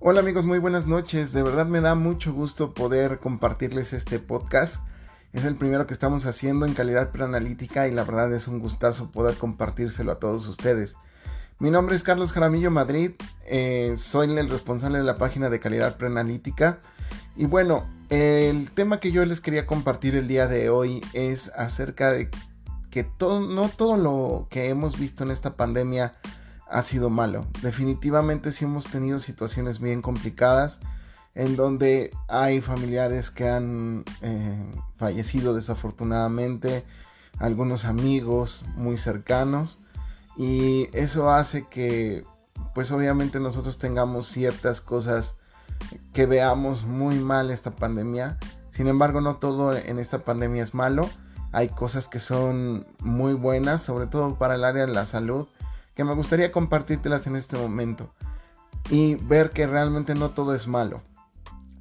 Hola amigos, muy buenas noches. De verdad me da mucho gusto poder compartirles este podcast. Es el primero que estamos haciendo en calidad preanalítica y la verdad es un gustazo poder compartírselo a todos ustedes. Mi nombre es Carlos Jaramillo Madrid, eh, soy el responsable de la página de calidad preanalítica. Y bueno, el tema que yo les quería compartir el día de hoy es acerca de que todo, no todo lo que hemos visto en esta pandemia ha sido malo. Definitivamente sí hemos tenido situaciones bien complicadas en donde hay familiares que han eh, fallecido desafortunadamente, algunos amigos muy cercanos y eso hace que pues obviamente nosotros tengamos ciertas cosas que veamos muy mal esta pandemia. Sin embargo, no todo en esta pandemia es malo. Hay cosas que son muy buenas, sobre todo para el área de la salud, que me gustaría compartírtelas en este momento. Y ver que realmente no todo es malo.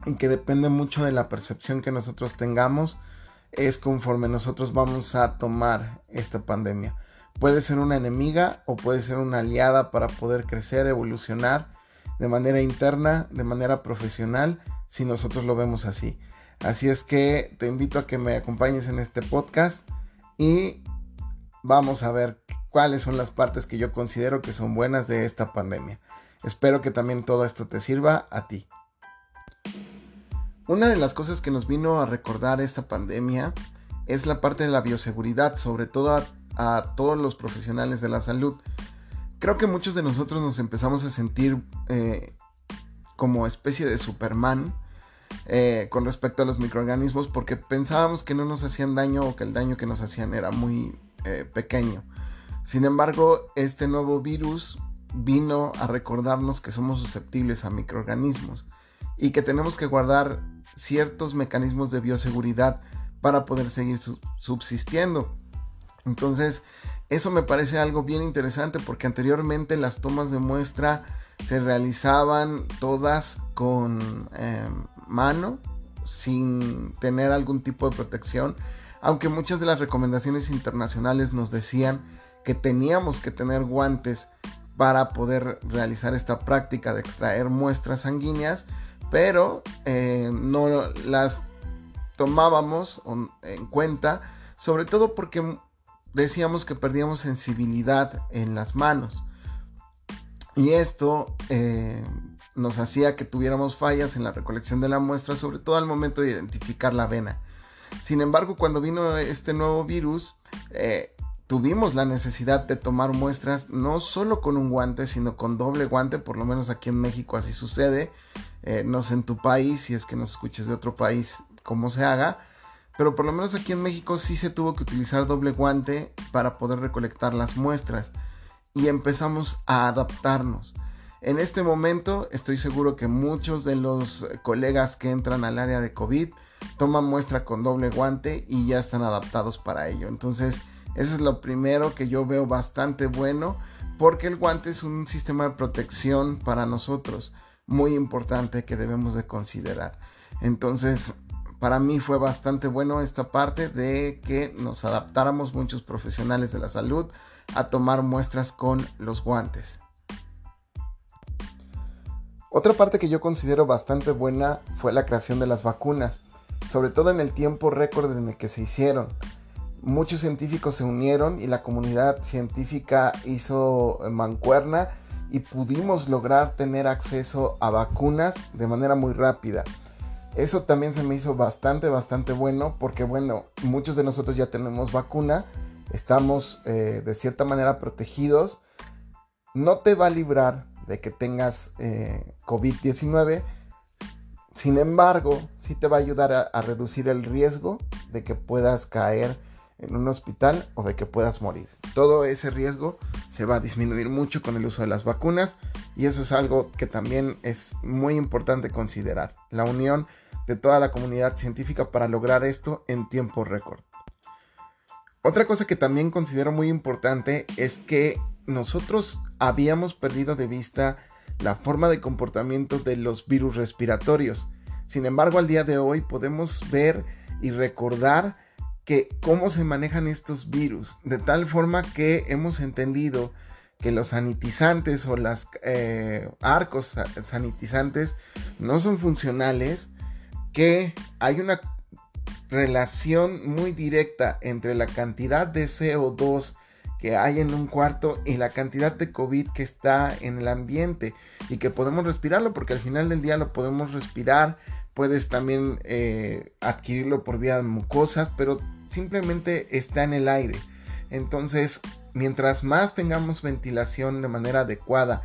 Y que depende mucho de la percepción que nosotros tengamos. Es conforme nosotros vamos a tomar esta pandemia. Puede ser una enemiga o puede ser una aliada para poder crecer, evolucionar de manera interna, de manera profesional, si nosotros lo vemos así. Así es que te invito a que me acompañes en este podcast y vamos a ver cuáles son las partes que yo considero que son buenas de esta pandemia. Espero que también todo esto te sirva a ti. Una de las cosas que nos vino a recordar esta pandemia es la parte de la bioseguridad, sobre todo a, todos los profesionales de la salud. Creo que muchos de nosotros nos empezamos a sentir eh, como especie de Superman eh, con respecto a los microorganismos porque pensábamos que no nos hacían daño o que el daño que nos hacían era muy eh, pequeño. Sin embargo, este nuevo virus vino a recordarnos que somos susceptibles a microorganismos y que tenemos que guardar ciertos mecanismos de bioseguridad para poder seguir subsistiendo. Entonces, eso me parece algo bien interesante porque anteriormente las tomas de muestra se realizaban todas con em, mano, sin tener algún tipo de protección, aunque muchas de las recomendaciones internacionales nos decían que teníamos que tener guantes para poder realizar esta práctica de extraer muestras sanguíneas, pero eh, no las tomábamos en cuenta, sobre todo porque decíamos que perdíamos sensibilidad en las manos. Y esto eh, nos hacía que tuviéramos fallas en la recolección de la muestra, sobre todo al momento de identificar la vena. Sin embargo, cuando vino este nuevo virus, eh, tuvimos la necesidad de tomar muestras no solo con un guante, sino con doble guante, por lo menos aquí en México así sucede. Eh, no sé en tu país, si es que nos escuches de otro país, cómo se haga. Pero por lo menos aquí en México sí se tuvo que utilizar doble guante para poder recolectar las muestras y empezamos a adaptarnos. En este momento estoy seguro que muchos de los colegas que entran al área de COVID toman muestra con doble guante y ya están adaptados para ello. Entonces, eso es lo primero que yo veo bastante bueno porque el guante es un sistema de protección para nosotros muy importante que debemos de considerar. Entonces, para mí fue bastante bueno esta parte de que nos adaptáramos muchos profesionales de la salud a tomar muestras con los guantes. Otra parte que yo considero bastante buena fue la creación de las vacunas, sobre todo en el tiempo récord en el que se hicieron. Muchos científicos se unieron y la comunidad científica hizo mancuerna y pudimos lograr tener acceso a vacunas de manera muy rápida. Eso también se me hizo bastante, bastante bueno porque bueno, muchos de nosotros ya tenemos vacuna estamos eh, de cierta manera protegidos. No te va a librar de que tengas eh, COVID-19. Sin embargo, sí te va a ayudar a, reducir el riesgo de que puedas caer en un hospital o de que puedas morir. Todo ese riesgo se va a disminuir mucho con el uso de las vacunas y eso es algo que también es muy importante considerar. La unión de toda la comunidad científica para lograr esto en tiempo récord. Otra cosa que también considero muy importante es que nosotros habíamos perdido de vista la forma de comportamiento de los virus respiratorios. Sin embargo, al día de hoy podemos ver y recordar que cómo se manejan estos virus, de tal forma que hemos entendido que los sanitizantes o los eh, arcos sanitizantes no son funcionales, que hay una relación muy directa entre la cantidad de CO2 que hay en un cuarto y la cantidad de COVID que está en el ambiente y que podemos respirarlo porque al final del día lo podemos respirar, puedes también eh, adquirirlo por vía de mucosas, pero simplemente está en el aire. Entonces, mientras más tengamos ventilación de manera adecuada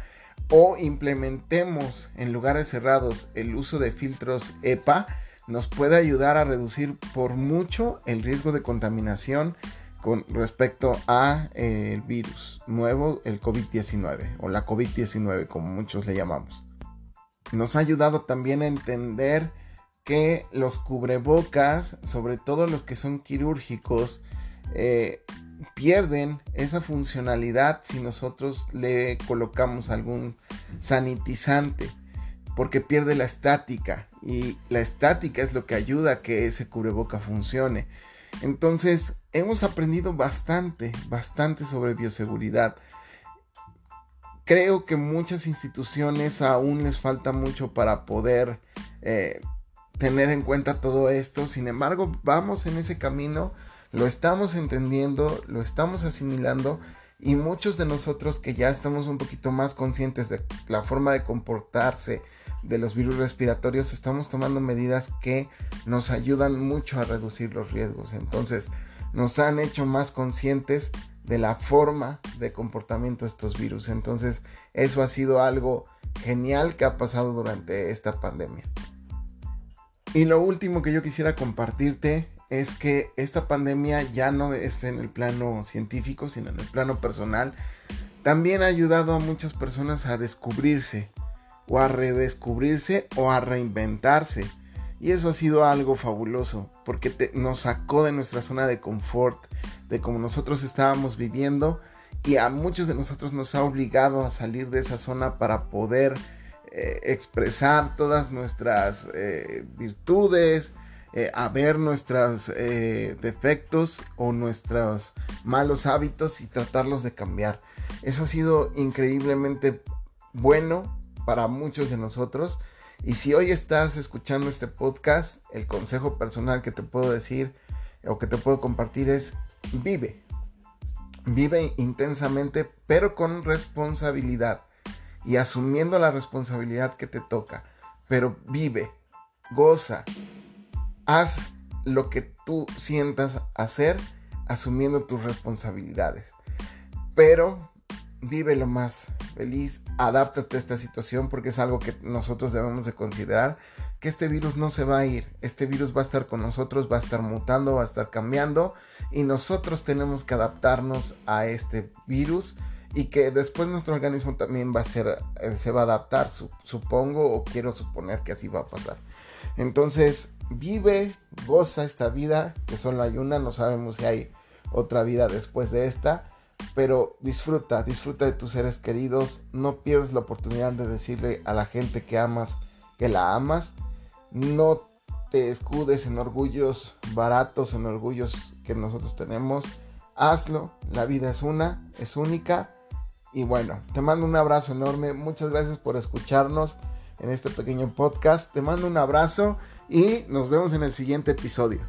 o implementemos en lugares cerrados el uso de filtros EPA, nos puede ayudar a reducir por mucho el riesgo de contaminación con respecto a eh, el virus nuevo, el COVID-19 o la COVID-19 como muchos le llamamos. Nos ha ayudado también a entender que los cubrebocas, sobre todo los que son quirúrgicos, eh, pierden esa funcionalidad si nosotros le colocamos algún sanitizante porque pierde la estática y la estática es lo que ayuda a que ese cubreboca funcione. Entonces, hemos aprendido bastante, bastante sobre bioseguridad. Creo que muchas instituciones aún les falta mucho para poder eh, tener en cuenta todo esto. Sin embargo, vamos en ese camino, lo estamos entendiendo, lo estamos asimilando y muchos de nosotros que ya estamos un poquito más conscientes de la forma de comportarse de los virus respiratorios, estamos tomando medidas que nos ayudan mucho a reducir los riesgos. Entonces, nos han hecho más conscientes de la forma de comportamiento de estos virus. Entonces, eso ha sido algo genial que ha pasado durante esta pandemia. Y lo último que yo quisiera compartirte es que esta pandemia ya no está en el plano científico, sino en el plano personal. También ha ayudado a muchas personas a descubrirse, o a redescubrirse o a reinventarse. Y eso ha sido algo fabuloso, porque nos sacó de nuestra zona de confort, de como nosotros estábamos viviendo, y a muchos de nosotros nos ha obligado a salir de esa zona para poder eh, expresar todas nuestras eh, virtudes, eh, a ver nuestros defectos o nuestros malos hábitos y tratarlos de cambiar. Eso ha sido increíblemente bueno para muchos de nosotros. Y si hoy estás escuchando este podcast, el consejo personal que te puedo decir o que te puedo compartir es vive. Vive intensamente, pero con responsabilidad y asumiendo la responsabilidad que te toca. Pero vive, goza, haz lo que tú sientas hacer asumiendo tus responsabilidades. Pero vive lo más feliz, adáptate a esta situación porque es algo que nosotros debemos de considerar, que este virus no se va a ir, este virus va a estar con nosotros, va a estar mutando, va a estar cambiando y nosotros tenemos que adaptarnos a este virus y que después nuestro organismo también va a ser, eh, se va a adaptar, supongo o quiero suponer que así va a pasar. Entonces, vive, goza esta vida, que solo hay una, no sabemos si hay otra vida después de esta pero disfruta, disfruta de tus seres queridos, no pierdas la oportunidad de decirle a la gente que amas que la amas, no te escudes en orgullos baratos, en orgullos que nosotros tenemos, hazlo, la vida es una, es única y bueno, te mando un abrazo enorme, muchas gracias por escucharnos en este pequeño podcast, te mando un abrazo y nos vemos en el siguiente episodio.